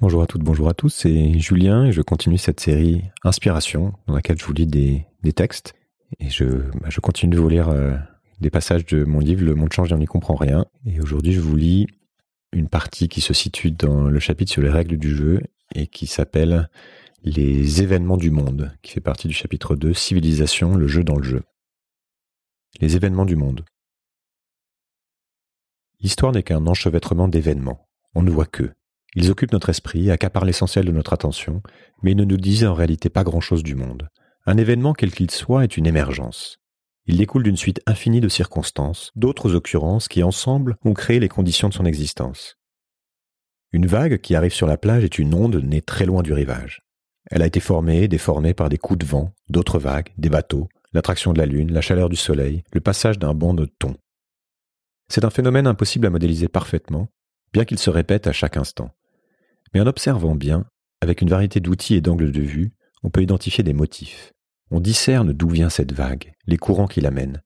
Bonjour à toutes, bonjour à tous, c'est Julien et je continue cette série Inspiration dans laquelle je vous lis des, textes et je, bah, je, continue de vous lire euh, des passages de mon livre Le monde change et on n'y comprend rien. Et aujourd'hui je vous lis une partie qui se situe dans le chapitre sur les règles du jeu et qui s'appelle Les événements du monde, qui fait partie du chapitre 2 Civilisation, le jeu dans le jeu. Les événements du monde. L'histoire n'est qu'un enchevêtrement d'événements. On ne voit que. Ils occupent notre esprit, accaparent l'essentiel de notre attention, mais ils ne nous disent en réalité pas grand-chose du monde. Un événement quel qu'il soit est une émergence. Il découle d'une suite infinie de circonstances, d'autres occurrences qui ensemble ont créé les conditions de son existence. Une vague qui arrive sur la plage est une onde née très loin du rivage. Elle a été formée et déformée par des coups de vent, d'autres vagues, des bateaux, l'attraction de la lune, la chaleur du soleil, le passage d'un banc de thon. C'est un phénomène impossible à modéliser parfaitement, bien qu'il se répète à chaque instant. Mais en observant bien, avec une variété d'outils et d'angles de vue, on peut identifier des motifs. On discerne d'où vient cette vague, les courants qui l'amènent.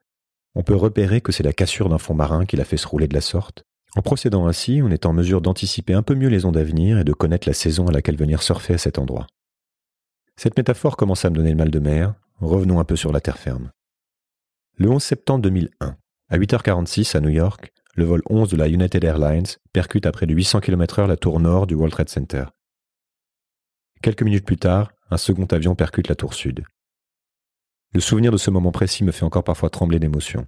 On peut repérer que c'est la cassure d'un fond marin qui l'a fait se rouler de la sorte. En procédant ainsi, on est en mesure d'anticiper un peu mieux les ondes à venir et de connaître la saison à laquelle venir surfer à cet endroit. Cette métaphore commence à me donner le mal de mer. Revenons un peu sur la terre ferme. Le 11 septembre 2001, à 8h46 à New York, le vol 11 de la United Airlines percute à près de 800 km/h la tour nord du World Trade Center. Quelques minutes plus tard, un second avion percute la tour sud. Le souvenir de ce moment précis me fait encore parfois trembler d'émotion.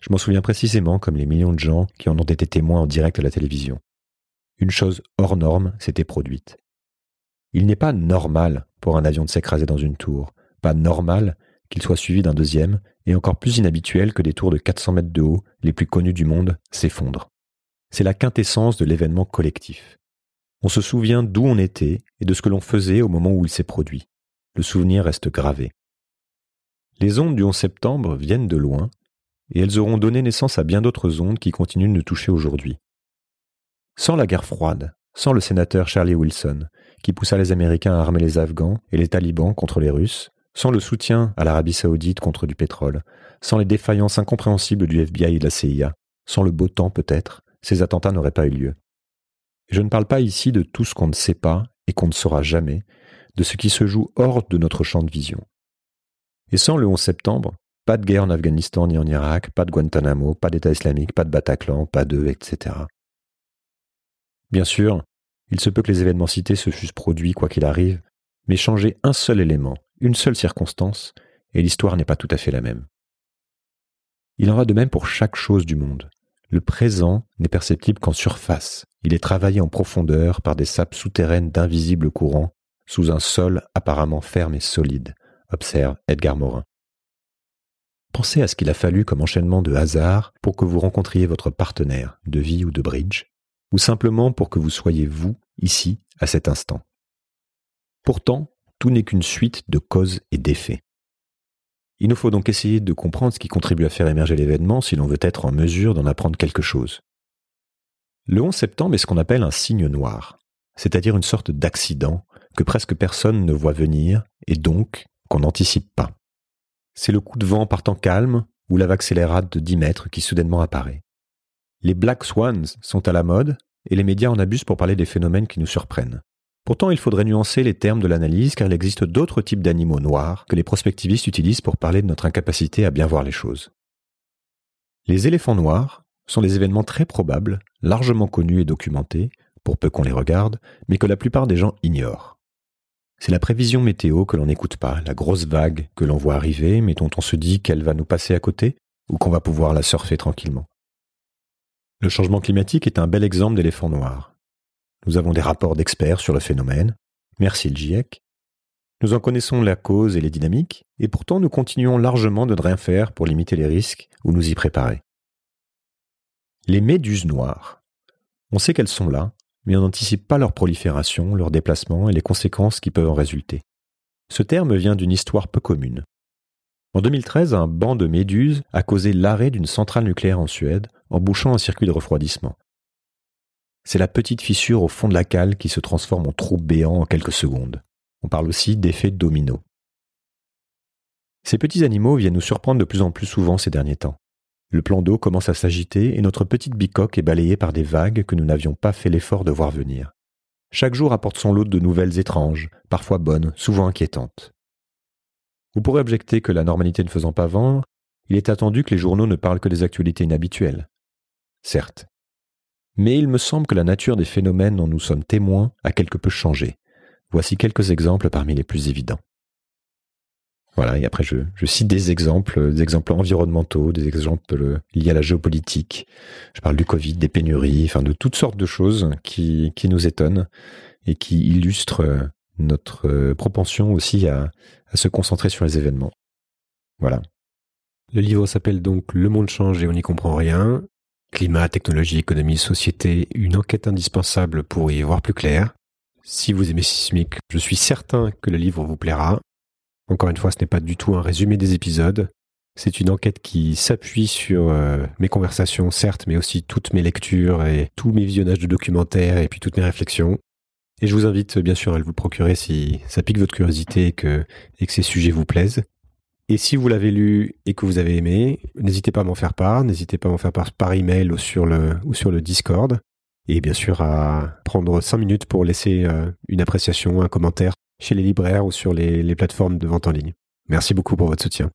Je m'en souviens précisément comme les millions de gens qui en ont été témoins en direct à la télévision. Une chose hors norme s'était produite. Il n'est pas normal pour un avion de s'écraser dans une tour, pas normal qu'il soit suivi d'un deuxième, et encore plus inhabituel que des tours de 400 mètres de haut, les plus connus du monde, s'effondrent. C'est la quintessence de l'événement collectif. On se souvient d'où on était et de ce que l'on faisait au moment où il s'est produit. Le souvenir reste gravé. Les ondes du 11 septembre viennent de loin, et elles auront donné naissance à bien d'autres ondes qui continuent de nous toucher aujourd'hui. Sans la guerre froide, sans le sénateur Charlie Wilson, qui poussa les Américains à armer les Afghans et les talibans contre les Russes, sans le soutien à l'Arabie saoudite contre du pétrole, sans les défaillances incompréhensibles du FBI et de la CIA, sans le beau temps peut-être, ces attentats n'auraient pas eu lieu. je ne parle pas ici de tout ce qu'on ne sait pas et qu'on ne saura jamais, de ce qui se joue hors de notre champ de vision. Et sans le 11 septembre, pas de guerre en Afghanistan ni en Irak, pas de Guantanamo, pas d'État islamique, pas de Bataclan, pas de, etc. Bien sûr, il se peut que les événements cités se fussent produits quoi qu'il arrive, mais changer un seul élément, une seule circonstance, et l'histoire n'est pas tout à fait la même. Il en va de même pour chaque chose du monde. Le présent n'est perceptible qu'en surface, il est travaillé en profondeur par des sapes souterraines d'invisibles courants, sous un sol apparemment ferme et solide, observe Edgar Morin. Pensez à ce qu'il a fallu comme enchaînement de hasard pour que vous rencontriez votre partenaire de vie ou de bridge, ou simplement pour que vous soyez vous, ici, à cet instant. Pourtant, tout n'est qu'une suite de causes et d'effets. Il nous faut donc essayer de comprendre ce qui contribue à faire émerger l'événement si l'on veut être en mesure d'en apprendre quelque chose. Le 11 septembre est ce qu'on appelle un signe noir, c'est-à-dire une sorte d'accident que presque personne ne voit venir et donc qu'on n'anticipe pas. C'est le coup de vent partant calme ou la vague scélérate de 10 mètres qui soudainement apparaît. Les Black Swans sont à la mode et les médias en abusent pour parler des phénomènes qui nous surprennent. Pourtant, il faudrait nuancer les termes de l'analyse car il existe d'autres types d'animaux noirs que les prospectivistes utilisent pour parler de notre incapacité à bien voir les choses. Les éléphants noirs sont des événements très probables, largement connus et documentés, pour peu qu'on les regarde, mais que la plupart des gens ignorent. C'est la prévision météo que l'on n'écoute pas, la grosse vague que l'on voit arriver, mais dont on se dit qu'elle va nous passer à côté, ou qu'on va pouvoir la surfer tranquillement. Le changement climatique est un bel exemple d'éléphant noir. Nous avons des rapports d'experts sur le phénomène. Merci le GIEC. Nous en connaissons la cause et les dynamiques, et pourtant nous continuons largement de ne rien faire pour limiter les risques ou nous y préparer. Les méduses noires. On sait qu'elles sont là, mais on n'anticipe pas leur prolifération, leur déplacement et les conséquences qui peuvent en résulter. Ce terme vient d'une histoire peu commune. En 2013, un banc de méduses a causé l'arrêt d'une centrale nucléaire en Suède en bouchant un circuit de refroidissement. C'est la petite fissure au fond de la cale qui se transforme en trou béant en quelques secondes. On parle aussi d'effet domino. Ces petits animaux viennent nous surprendre de plus en plus souvent ces derniers temps. Le plan d'eau commence à s'agiter et notre petite bicoque est balayée par des vagues que nous n'avions pas fait l'effort de voir venir. Chaque jour apporte son lot de nouvelles étranges, parfois bonnes, souvent inquiétantes. Vous pourrez objecter que la normalité ne faisant pas vent, il est attendu que les journaux ne parlent que des actualités inhabituelles. Certes. Mais il me semble que la nature des phénomènes dont nous sommes témoins a quelque peu changé. Voici quelques exemples parmi les plus évidents. Voilà, et après je, cite des exemples, des exemples environnementaux, des exemples liés à la géopolitique. Je parle du Covid, des pénuries, enfin de toutes sortes de choses qui, nous étonnent et qui illustrent notre propension aussi à se concentrer sur les événements. Voilà. Le livre s'appelle donc Le monde change et on n'y comprend rien. Climat, technologie, économie, société, une enquête indispensable pour y voir plus clair. Si vous aimez Sismic, je suis certain que le livre vous plaira. Encore une fois, ce n'est pas du tout un résumé des épisodes. C'est une enquête qui s'appuie sur euh, mes conversations, certes, mais aussi toutes mes lectures et tous mes visionnages de documentaires et puis toutes mes réflexions. Et je vous invite bien sûr à le vous procurer si ça pique votre curiosité et que, et que ces sujets vous plaisent. Et si vous l'avez lu et que vous avez aimé, n'hésitez pas à m'en faire part, n'hésitez pas à m'en faire part par email ou sur le, ou sur le Discord. Et bien sûr à prendre 5 minutes pour laisser euh, une appréciation, un commentaire chez les libraires ou sur les, les plateformes de vente en ligne. Merci beaucoup pour votre soutien.